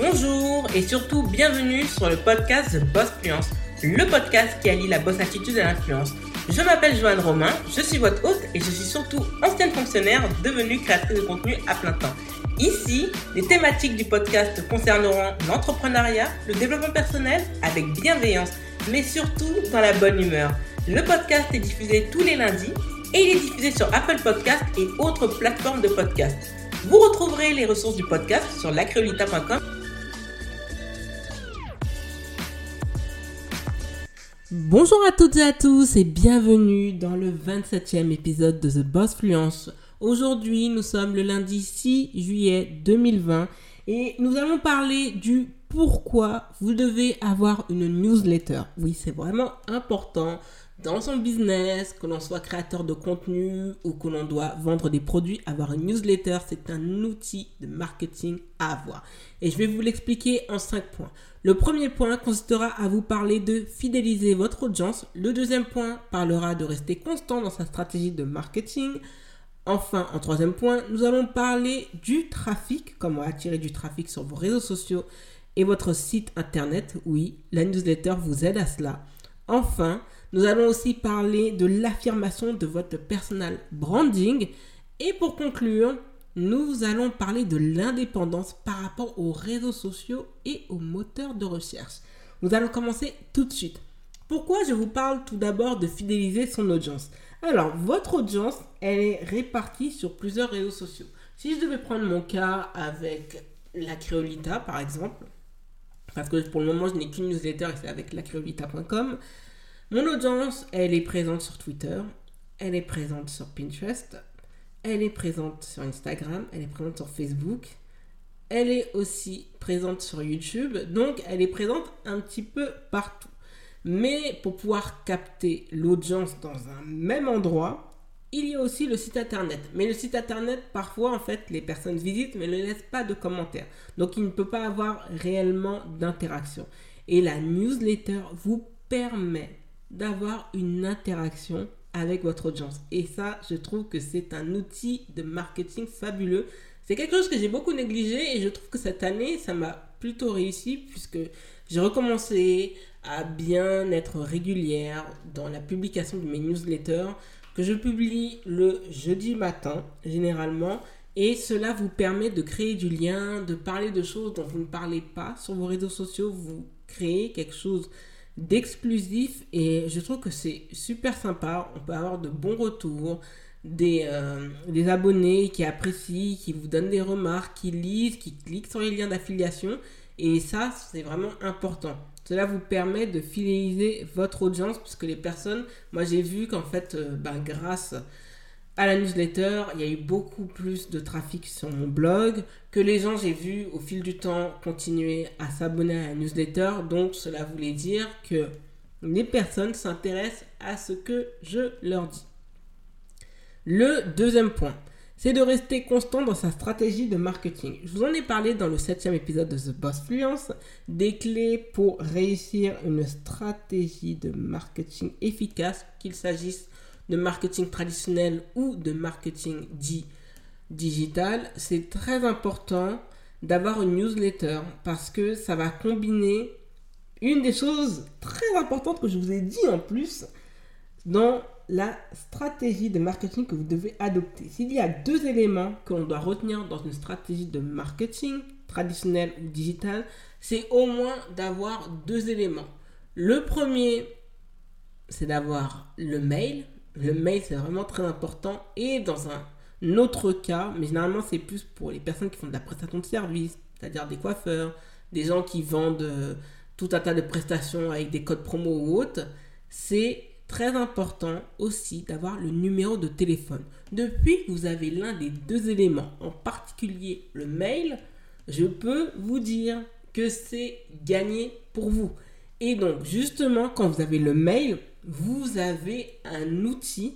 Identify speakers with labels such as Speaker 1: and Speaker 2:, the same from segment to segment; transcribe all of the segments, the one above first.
Speaker 1: Bonjour et surtout bienvenue sur le podcast The Boss Fluence, le podcast qui allie la boss attitude et l'influence. Je m'appelle Joanne Romain, je suis votre hôte et je suis surtout ancienne fonctionnaire devenue créatrice de contenu à plein temps. Ici, les thématiques du podcast concerneront l'entrepreneuriat, le développement personnel avec bienveillance, mais surtout dans la bonne humeur. Le podcast est diffusé tous les lundis et il est diffusé sur Apple Podcast et autres plateformes de podcast. Vous retrouverez les ressources du podcast sur lacreolita.com. Bonjour à toutes et à tous et bienvenue dans le 27e épisode de The Boss Fluence. Aujourd'hui, nous sommes le lundi 6 juillet 2020 et nous allons parler du pourquoi vous devez avoir une newsletter. Oui, c'est vraiment important dans son business, que l'on soit créateur de contenu ou que l'on doit vendre des produits, avoir une newsletter, c'est un outil de marketing à avoir. Et je vais vous l'expliquer en cinq points. Le premier point consistera à vous parler de fidéliser votre audience. Le deuxième point parlera de rester constant dans sa stratégie de marketing. Enfin, en troisième point, nous allons parler du trafic, comment attirer du trafic sur vos réseaux sociaux et votre site internet. Oui, la newsletter vous aide à cela. Enfin, nous allons aussi parler de l'affirmation de votre personal branding. Et pour conclure, nous allons parler de l'indépendance par rapport aux réseaux sociaux et aux moteurs de recherche. Nous allons commencer tout de suite. Pourquoi je vous parle tout d'abord de fidéliser son audience? Alors, votre audience, elle est répartie sur plusieurs réseaux sociaux. Si je devais prendre mon cas avec la Créolita, par exemple, parce que pour le moment, je n'ai qu'une newsletter et c'est avec lacreolita.com, mon audience, elle est présente sur Twitter, elle est présente sur Pinterest, elle est présente sur Instagram, elle est présente sur Facebook, elle est aussi présente sur YouTube, donc elle est présente un petit peu partout. Mais pour pouvoir capter l'audience dans un même endroit, il y a aussi le site internet. Mais le site internet, parfois, en fait, les personnes visitent mais ne laissent pas de commentaires. Donc, il ne peut pas avoir réellement d'interaction. Et la newsletter vous permet d'avoir une interaction avec votre audience. Et ça, je trouve que c'est un outil de marketing fabuleux. C'est quelque chose que j'ai beaucoup négligé et je trouve que cette année, ça m'a plutôt réussi puisque j'ai recommencé à bien être régulière dans la publication de mes newsletters je publie le jeudi matin généralement et cela vous permet de créer du lien, de parler de choses dont vous ne parlez pas sur vos réseaux sociaux, vous créez quelque chose d'exclusif et je trouve que c'est super sympa. On peut avoir de bons retours, des, euh, des abonnés qui apprécient, qui vous donnent des remarques, qui lisent, qui cliquent sur les liens d'affiliation et ça c'est vraiment important. Cela vous permet de fidéliser votre audience puisque les personnes, moi j'ai vu qu'en fait, euh, ben, grâce à la newsletter, il y a eu beaucoup plus de trafic sur mon blog, que les gens, j'ai vu au fil du temps, continuer à s'abonner à la newsletter. Donc cela voulait dire que les personnes s'intéressent à ce que je leur dis. Le deuxième point, c'est de rester constant dans sa stratégie de marketing. Je vous en ai parlé dans le septième épisode de The Boss Fluence, des clés pour réussir une stratégie de marketing efficace, qu'il s'agisse de marketing traditionnel ou de marketing dit digital, c'est très important d'avoir une newsletter parce que ça va combiner une des choses très importantes que je vous ai dit en plus dans la stratégie de marketing que vous devez adopter. S'il y a deux éléments que l'on doit retenir dans une stratégie de marketing traditionnel ou digital, c'est au moins d'avoir deux éléments. Le premier, c'est d'avoir le mail, le mail, c'est vraiment très important. Et dans un autre cas, mais généralement, c'est plus pour les personnes qui font de la prestation de service, c'est-à-dire des coiffeurs, des gens qui vendent euh, tout un tas de prestations avec des codes promo ou autres, c'est très important aussi d'avoir le numéro de téléphone. Depuis que vous avez l'un des deux éléments, en particulier le mail, je peux vous dire que c'est gagné pour vous. Et donc, justement, quand vous avez le mail, vous avez un outil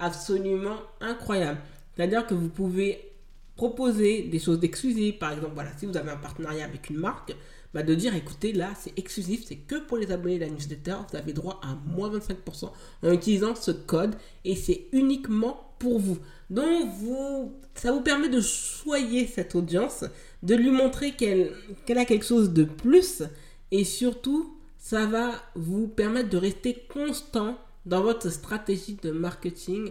Speaker 1: absolument incroyable. C'est-à-dire que vous pouvez proposer des choses exclusives. Par exemple, voilà, si vous avez un partenariat avec une marque, bah de dire écoutez, là, c'est exclusif, c'est que pour les abonnés de la newsletter, vous avez droit à moins 25% en utilisant ce code et c'est uniquement pour vous. Donc, vous, ça vous permet de choyer cette audience, de lui montrer qu'elle qu'elle a quelque chose de plus et surtout, ça va vous permettre de rester constant dans votre stratégie de marketing,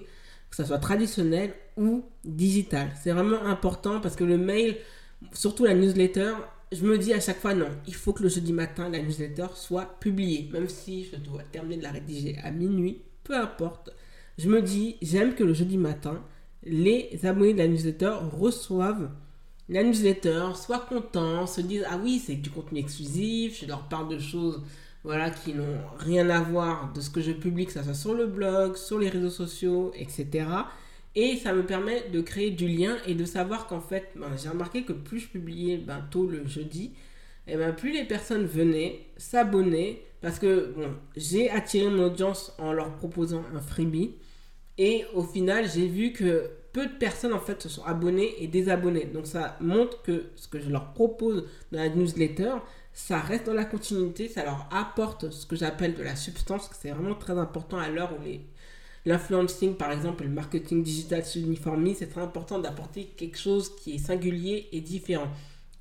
Speaker 1: que ce soit traditionnel ou digital. C'est vraiment important parce que le mail, surtout la newsletter, je me dis à chaque fois non, il faut que le jeudi matin, la newsletter soit publiée. Même si je dois terminer de la rédiger à minuit, peu importe. Je me dis, j'aime que le jeudi matin, les abonnés de la newsletter reçoivent la newsletter, soient contents, se disent ah oui, c'est du contenu exclusif, je leur parle de choses voilà, qui n'ont rien à voir de ce que je publie, que ce soit sur le blog, sur les réseaux sociaux, etc. Et ça me permet de créer du lien et de savoir qu'en fait, ben, j'ai remarqué que plus je publiais ben, tôt le jeudi, et ben, plus les personnes venaient s'abonner parce que bon, j'ai attiré mon audience en leur proposant un freebie. Et au final, j'ai vu que peu de personnes en fait se sont abonnées et désabonnées. Donc ça montre que ce que je leur propose dans la newsletter, ça reste dans la continuité, ça leur apporte ce que j'appelle de la substance, que c'est vraiment très important à l'heure où les l'influencing, par exemple, le marketing digital s'uniformise, c'est très important d'apporter quelque chose qui est singulier et différent.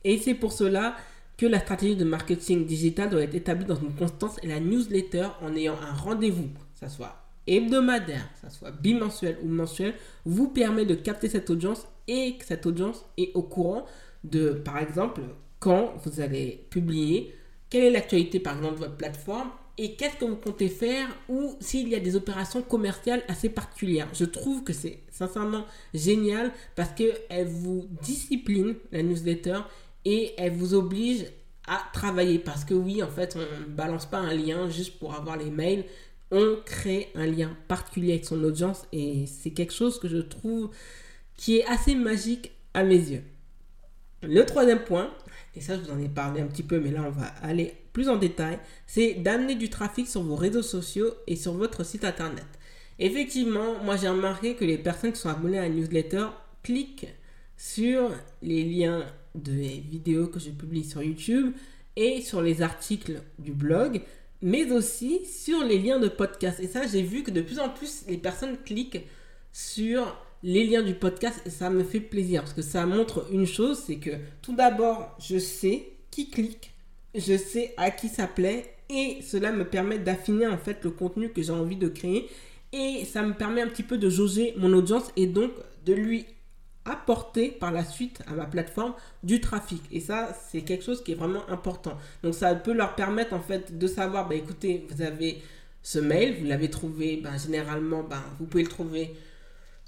Speaker 1: Et c'est pour cela que la stratégie de marketing digital doit être établie dans une constance et la newsletter en ayant un rendez-vous, que ce soit hebdomadaire, que ce soit bimensuel ou mensuel, vous permet de capter cette audience et que cette audience est au courant de, par exemple, quand vous allez publier, quelle est l'actualité par exemple de votre plateforme et qu'est-ce que vous comptez faire ou s'il y a des opérations commerciales assez particulières. Je trouve que c'est sincèrement génial parce qu'elle vous discipline, la newsletter, et elle vous oblige à travailler. Parce que oui, en fait, on ne balance pas un lien juste pour avoir les mails. On crée un lien particulier avec son audience et c'est quelque chose que je trouve qui est assez magique à mes yeux. Le troisième point, et ça je vous en ai parlé un petit peu, mais là on va aller plus en détail, c'est d'amener du trafic sur vos réseaux sociaux et sur votre site internet. Effectivement, moi j'ai remarqué que les personnes qui sont abonnées à la newsletter cliquent sur les liens de vidéos que je publie sur YouTube et sur les articles du blog, mais aussi sur les liens de podcast. Et ça, j'ai vu que de plus en plus, les personnes cliquent sur les liens du podcast et ça me fait plaisir parce que ça montre une chose, c'est que tout d'abord, je sais qui clique, je sais à qui ça plaît et cela me permet d'affiner en fait le contenu que j'ai envie de créer et ça me permet un petit peu de jauger mon audience et donc de lui apporter par la suite à ma plateforme du trafic. Et ça, c'est quelque chose qui est vraiment important. Donc ça peut leur permettre en fait de savoir, bah écoutez, vous avez ce mail, vous l'avez trouvé, bah, généralement, bah, vous pouvez le trouver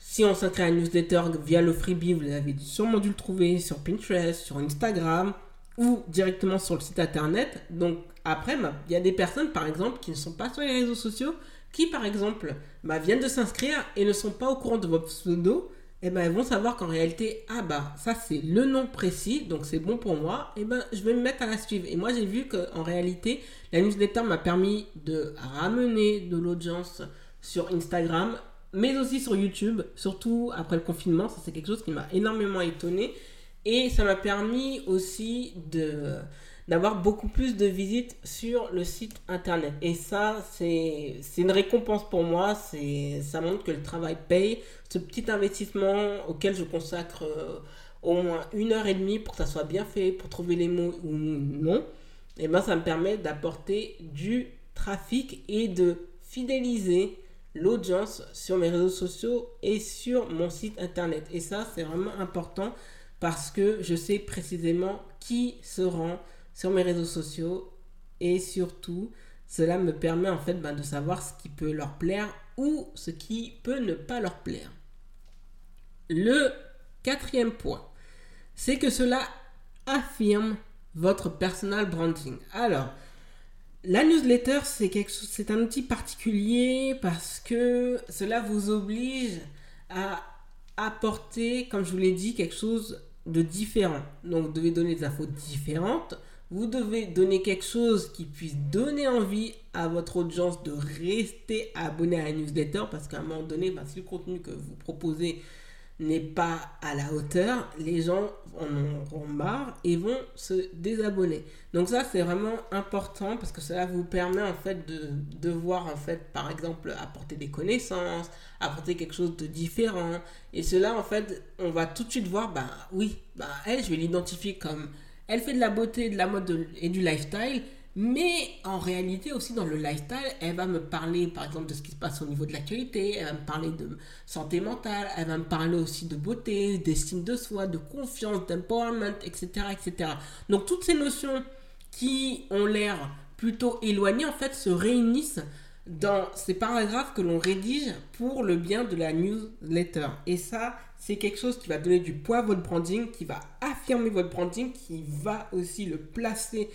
Speaker 1: si on s'inscrit à une newsletter via le freebie, vous avez sûrement dû le trouver sur Pinterest, sur Instagram ou directement sur le site internet. Donc après, bah, il y a des personnes par exemple qui ne sont pas sur les réseaux sociaux, qui par exemple bah, viennent de s'inscrire et ne sont pas au courant de votre pseudo. Et eh ben elles vont savoir qu'en réalité, ah bah ça c'est le nom précis, donc c'est bon pour moi, et ben je vais me mettre à la suivre. Et moi j'ai vu qu'en réalité, la newsletter m'a permis de ramener de l'audience sur Instagram mais aussi sur YouTube, surtout après le confinement. Ça, c'est quelque chose qui m'a énormément étonné. Et ça m'a permis aussi de d'avoir beaucoup plus de visites sur le site internet. Et ça, c'est une récompense pour moi. Ça montre que le travail paye. Ce petit investissement auquel je consacre euh, au moins une heure et demie pour que ça soit bien fait, pour trouver les mots ou non, et eh ben ça me permet d'apporter du trafic et de fidéliser l'audience sur mes réseaux sociaux et sur mon site internet. Et ça, c'est vraiment important parce que je sais précisément qui se rend sur mes réseaux sociaux et surtout, cela me permet en fait ben, de savoir ce qui peut leur plaire ou ce qui peut ne pas leur plaire. Le quatrième point, c'est que cela affirme votre personal branding. Alors, la newsletter, c'est quelque c'est un outil particulier parce que cela vous oblige à apporter, comme je vous l'ai dit, quelque chose de différent. Donc, vous devez donner des infos différentes. Vous devez donner quelque chose qui puisse donner envie à votre audience de rester abonné à la newsletter parce qu'à un moment donné, bah, si le contenu que vous proposez n'est pas à la hauteur, les gens en auront marre et vont se désabonner. Donc ça c'est vraiment important parce que cela vous permet en fait de, de voir en fait par exemple apporter des connaissances, apporter quelque chose de différent et cela en fait on va tout de suite voir bah oui bah elle je vais l'identifier comme elle fait de la beauté, de la mode et du lifestyle mais en réalité aussi dans le lifestyle, elle va me parler par exemple de ce qui se passe au niveau de l'actualité, elle va me parler de santé mentale, elle va me parler aussi de beauté, d'estime de soi, de confiance, d'empowerment, etc., etc. Donc toutes ces notions qui ont l'air plutôt éloignées en fait se réunissent dans ces paragraphes que l'on rédige pour le bien de la newsletter. Et ça, c'est quelque chose qui va donner du poids à votre branding, qui va affirmer votre branding, qui va aussi le placer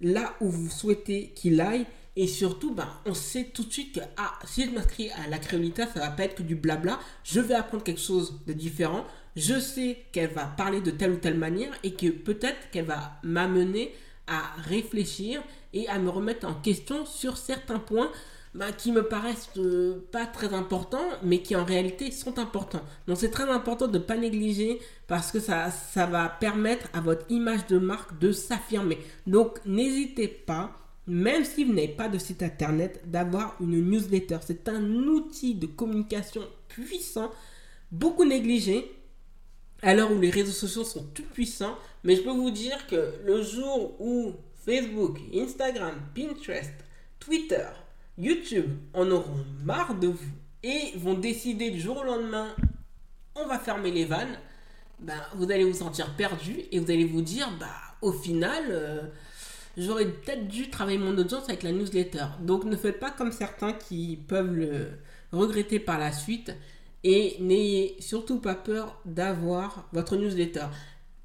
Speaker 1: là où vous souhaitez qu'il aille. Et surtout, ben, on sait tout de suite que ah, si je m'inscris à la créolita, ça va pas être que du blabla. Je vais apprendre quelque chose de différent. Je sais qu'elle va parler de telle ou telle manière et que peut-être qu'elle va m'amener à réfléchir et à me remettre en question sur certains points bah, qui me paraissent euh, pas très importants, mais qui en réalité sont importants. Donc c'est très important de ne pas négliger parce que ça, ça va permettre à votre image de marque de s'affirmer. Donc n'hésitez pas, même si vous n'avez pas de site internet, d'avoir une newsletter. C'est un outil de communication puissant, beaucoup négligé, à l'heure où les réseaux sociaux sont tout puissants. Mais je peux vous dire que le jour où Facebook, Instagram, Pinterest, Twitter, YouTube en auront marre de vous et vont décider du jour au lendemain, on va fermer les vannes, ben, vous allez vous sentir perdu et vous allez vous dire, bah, au final, euh, j'aurais peut-être dû travailler mon audience avec la newsletter. Donc ne faites pas comme certains qui peuvent le regretter par la suite et n'ayez surtout pas peur d'avoir votre newsletter.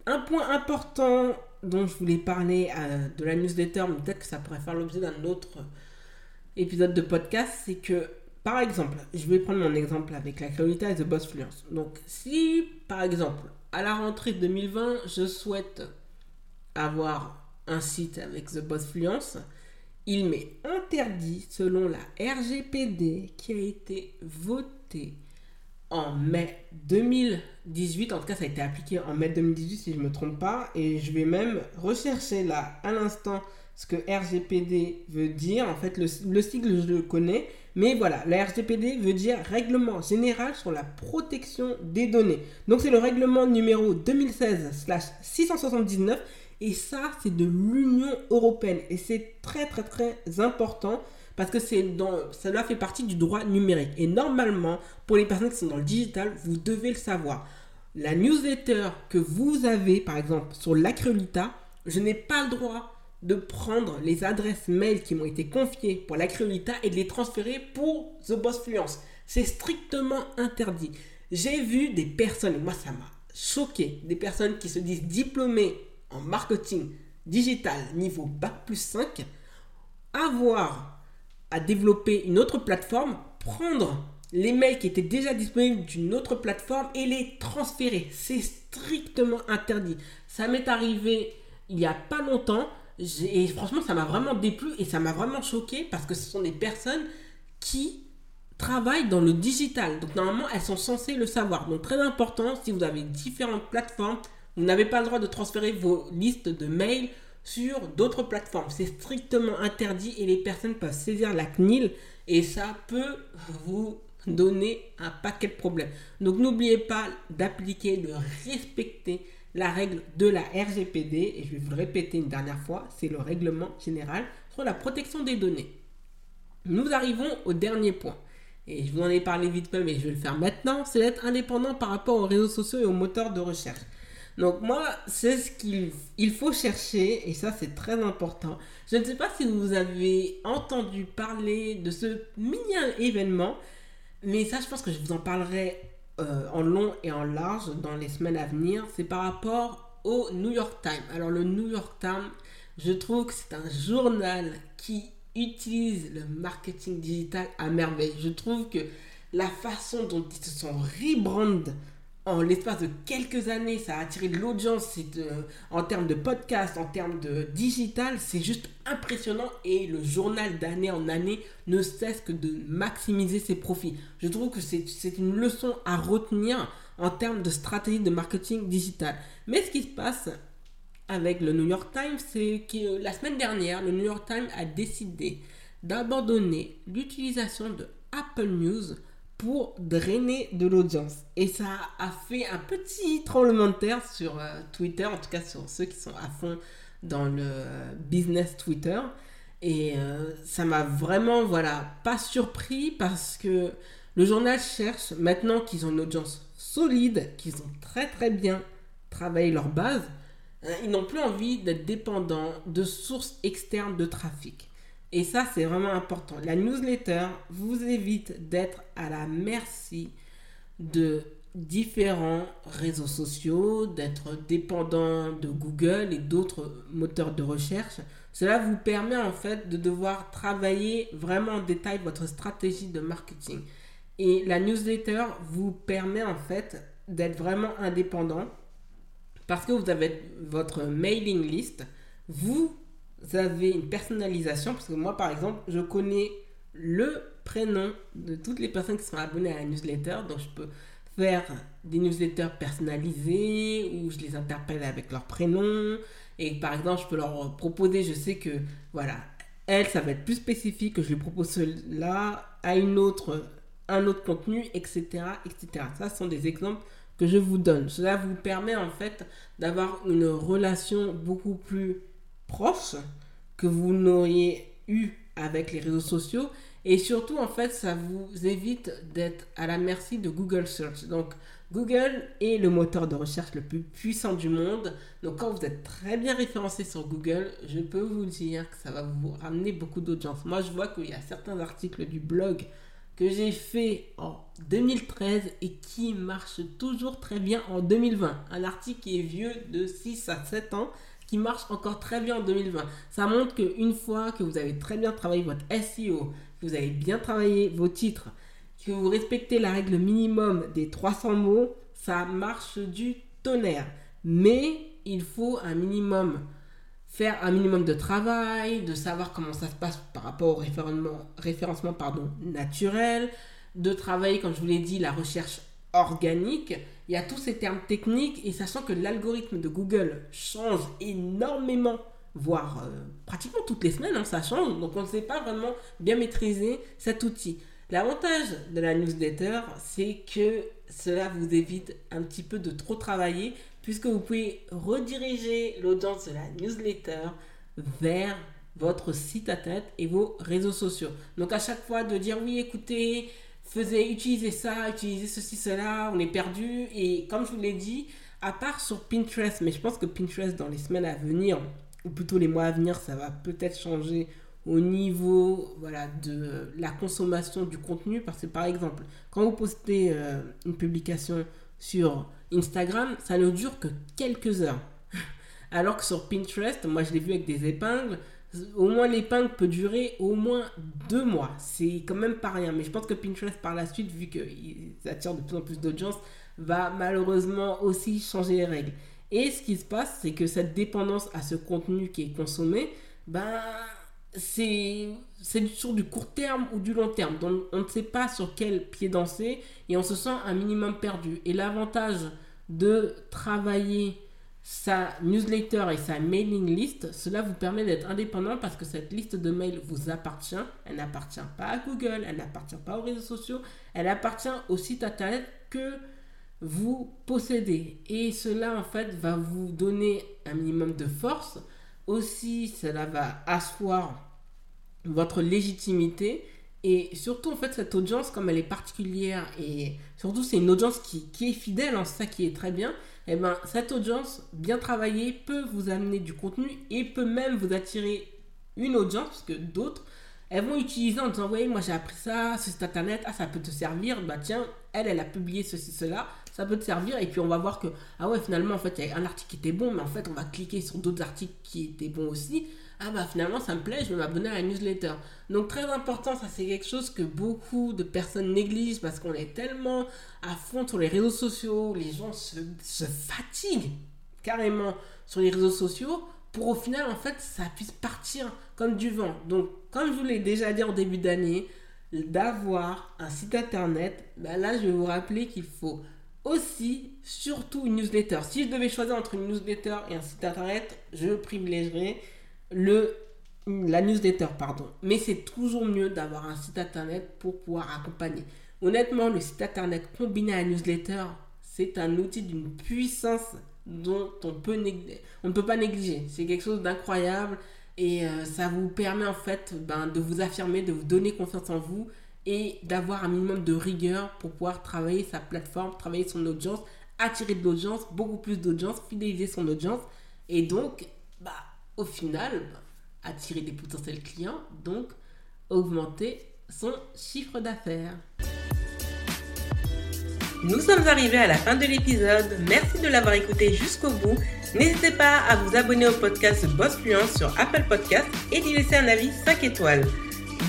Speaker 1: Un point important dont je voulais parler euh, de la newsletter, mais peut-être que ça pourrait faire l'objet d'un autre épisode de podcast, c'est que, par exemple, je vais prendre mon exemple avec la Créolita et The Boss Fluence. Donc, si, par exemple, à la rentrée 2020, je souhaite avoir un site avec The Boss Fluence, il m'est interdit, selon la RGPD qui a été votée en mai 2018, en tout cas ça a été appliqué en mai 2018 si je ne me trompe pas, et je vais même rechercher là à l'instant ce que RGPD veut dire. En fait, le, sigle, je le connais. Mais voilà, la RGPD veut dire Règlement général sur la protection des données. Donc, c'est le règlement numéro 2016-679. Et ça, c'est de l'Union européenne. Et c'est très, très, très important parce que c'est dans, cela fait partie du droit numérique. Et normalement, pour les personnes qui sont dans le digital, vous devez le savoir. La newsletter que vous avez, par exemple, sur l'Acrolita, je n'ai pas le droit de prendre les adresses mail qui m'ont été confiées pour la Créolita et de les transférer pour The Boss Fluence. C'est strictement interdit. J'ai vu des personnes, et moi ça m'a choqué, des personnes qui se disent diplômées en marketing digital niveau Bac plus 5, avoir à développer une autre plateforme, prendre les mails qui étaient déjà disponibles d'une autre plateforme et les transférer. C'est strictement interdit. Ça m'est arrivé il n'y a pas longtemps et franchement, ça m'a vraiment déplu et ça m'a vraiment choqué parce que ce sont des personnes qui travaillent dans le digital. Donc normalement, elles sont censées le savoir. Donc très important, si vous avez différentes plateformes, vous n'avez pas le droit de transférer vos listes de mails sur d'autres plateformes. C'est strictement interdit et les personnes peuvent saisir la CNIL et ça peut vous donner un paquet de problèmes. Donc n'oubliez pas d'appliquer, de respecter la règle de la RGPD, et je vais vous le répéter une dernière fois, c'est le règlement général sur la protection des données. Nous arrivons au dernier point. Et je vous en ai parlé vite fait, mais je vais le faire maintenant, c'est d'être indépendant par rapport aux réseaux sociaux et aux moteurs de recherche. Donc moi, c'est ce qu'il faut chercher, et ça c'est très important. Je ne sais pas si vous avez entendu parler de ce mini événement, mais ça je pense que je vous en parlerai euh, en long et en large dans les semaines à venir, c'est par rapport au New York Times. Alors le New York Times, je trouve que c'est un journal qui utilise le marketing digital à merveille. Je trouve que la façon dont ils se sont rebrand en l'espace de quelques années, ça a attiré de l'audience en termes de podcast, en termes de digital, c'est juste impressionnant et le journal d'année en année ne cesse que de maximiser ses profits. Je trouve que c'est une leçon à retenir en termes de stratégie de marketing digital. Mais ce qui se passe avec le New York Times, c'est que la semaine dernière, le New York Times a décidé d'abandonner l'utilisation de Apple News pour drainer de l'audience. Et ça a fait un petit tremblement de terre sur euh, Twitter, en tout cas sur ceux qui sont à fond dans le business Twitter. Et euh, ça m'a vraiment, voilà, pas surpris parce que le journal cherche, maintenant qu'ils ont une audience solide, qu'ils ont très très bien travaillé leur base, euh, ils n'ont plus envie d'être dépendants de sources externes de trafic. Et ça, c'est vraiment important. La newsletter vous évite d'être à la merci de différents réseaux sociaux, d'être dépendant de Google et d'autres moteurs de recherche. Cela vous permet en fait de devoir travailler vraiment en détail votre stratégie de marketing. Et la newsletter vous permet en fait d'être vraiment indépendant parce que vous avez votre mailing list. Vous avez une personnalisation parce que moi par exemple je connais le prénom de toutes les personnes qui sont abonnées à la newsletter donc je peux faire des newsletters personnalisés où je les interpelle avec leur prénom et par exemple je peux leur proposer je sais que voilà elle ça va être plus spécifique que je lui propose cela à une autre un autre contenu etc etc ça ce sont des exemples que je vous donne. Cela vous permet en fait d'avoir une relation beaucoup plus proche que vous n'auriez eu avec les réseaux sociaux et surtout, en fait, ça vous évite d'être à la merci de Google Search. Donc, Google est le moteur de recherche le plus puissant du monde. Donc, quand vous êtes très bien référencé sur Google, je peux vous dire que ça va vous ramener beaucoup d'audience. Moi, je vois qu'il y a certains articles du blog que j'ai fait en 2013 et qui marchent toujours très bien en 2020. Un article qui est vieux de 6 à 7 ans qui marche encore très bien en 2020. Ça montre qu'une fois que vous avez très bien travaillé votre SEO, que vous avez bien travaillé vos titres, que vous respectez la règle minimum des 300 mots, ça marche du tonnerre. Mais il faut un minimum faire un minimum de travail, de savoir comment ça se passe par rapport au référencement, référencement pardon, naturel, de travailler, comme je vous l'ai dit, la recherche organique. Il y a tous ces termes techniques et sachant que l'algorithme de Google change énormément, voire euh, pratiquement toutes les semaines, hein, ça change. Donc on ne sait pas vraiment bien maîtriser cet outil. L'avantage de la newsletter, c'est que cela vous évite un petit peu de trop travailler puisque vous pouvez rediriger l'audience de la newsletter vers votre site à tête et vos réseaux sociaux. Donc à chaque fois de dire oui, écoutez, faisait utiliser ça, utiliser ceci, cela, on est perdu. Et comme je vous l'ai dit, à part sur Pinterest, mais je pense que Pinterest dans les semaines à venir, ou plutôt les mois à venir, ça va peut-être changer au niveau de la consommation du contenu. Parce que par exemple, quand vous postez euh, une publication sur Instagram, ça ne dure que quelques heures. Alors que sur Pinterest, moi je l'ai vu avec des épingles, au moins l'épingle peut durer au moins deux mois. C'est quand même pas rien. Mais je pense que Pinterest par la suite, vu qu'ils attirent de plus en plus d'audience, va malheureusement aussi changer les règles. Et ce qui se passe, c'est que cette dépendance à ce contenu qui est consommé, ben, c'est sur du court terme ou du long terme. Donc on ne sait pas sur quel pied danser et on se sent un minimum perdu. Et l'avantage de travailler sa newsletter et sa mailing list, cela vous permet d'être indépendant parce que cette liste de mails vous appartient. Elle n'appartient pas à Google, elle n'appartient pas aux réseaux sociaux, elle appartient au site internet que vous possédez. Et cela, en fait, va vous donner un minimum de force. Aussi, cela va asseoir votre légitimité. Et surtout, en fait, cette audience, comme elle est particulière, et surtout, c'est une audience qui, qui est fidèle, hein, ça qui est très bien, et eh ben, cette audience bien travaillée peut vous amener du contenu et peut même vous attirer une audience, parce que d'autres, elles vont utiliser en disant, oui, moi j'ai appris ça site internet, ah, ça peut te servir, bah tiens, elle, elle a publié ceci, cela, ça peut te servir, et puis on va voir que, ah ouais, finalement, en fait, il y a un article qui était bon, mais en fait, on va cliquer sur d'autres articles qui étaient bons aussi, ah bah finalement ça me plaît, je vais m'abonner à la newsletter. Donc très important, ça c'est quelque chose que beaucoup de personnes négligent parce qu'on est tellement à fond sur les réseaux sociaux, les gens se, fatiguent carrément sur les réseaux sociaux pour au final en fait ça puisse partir comme du vent. Donc comme je vous l'ai déjà dit en début d'année, d'avoir un site internet, bah là je vais vous rappeler qu'il faut aussi surtout une newsletter. Si je devais choisir entre une newsletter et un site internet, je privilégierais le, la newsletter. Pardon. Mais c'est toujours mieux d'avoir un site internet pour pouvoir accompagner. Honnêtement, le site internet combiné à la newsletter, c'est un outil d'une puissance dont on, peut on ne peut pas négliger. C'est quelque chose d'incroyable et euh, ça vous permet en fait ben, de vous affirmer, de vous donner confiance en vous et d'avoir un minimum de rigueur pour pouvoir travailler sa plateforme, travailler son audience, attirer de l'audience, beaucoup plus d'audience, fidéliser son audience et donc bah, au final bah, attirer des potentiels clients, donc augmenter son chiffre d'affaires. Nous sommes arrivés à la fin de l'épisode. Merci de l'avoir écouté jusqu'au bout. N'hésitez pas à vous abonner au podcast Boss Fluence sur Apple Podcast et d'y laisser un avis 5 étoiles.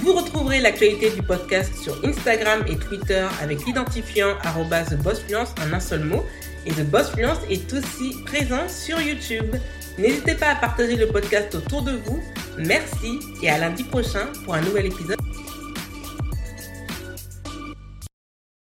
Speaker 1: Vous retrouverez l'actualité du podcast sur Instagram et Twitter avec l'identifiant TheBossFluence en un seul mot. Et The Boss Fluence est aussi présent sur YouTube. N'hésitez pas à partager le podcast autour de vous. Merci et à lundi prochain pour un nouvel épisode.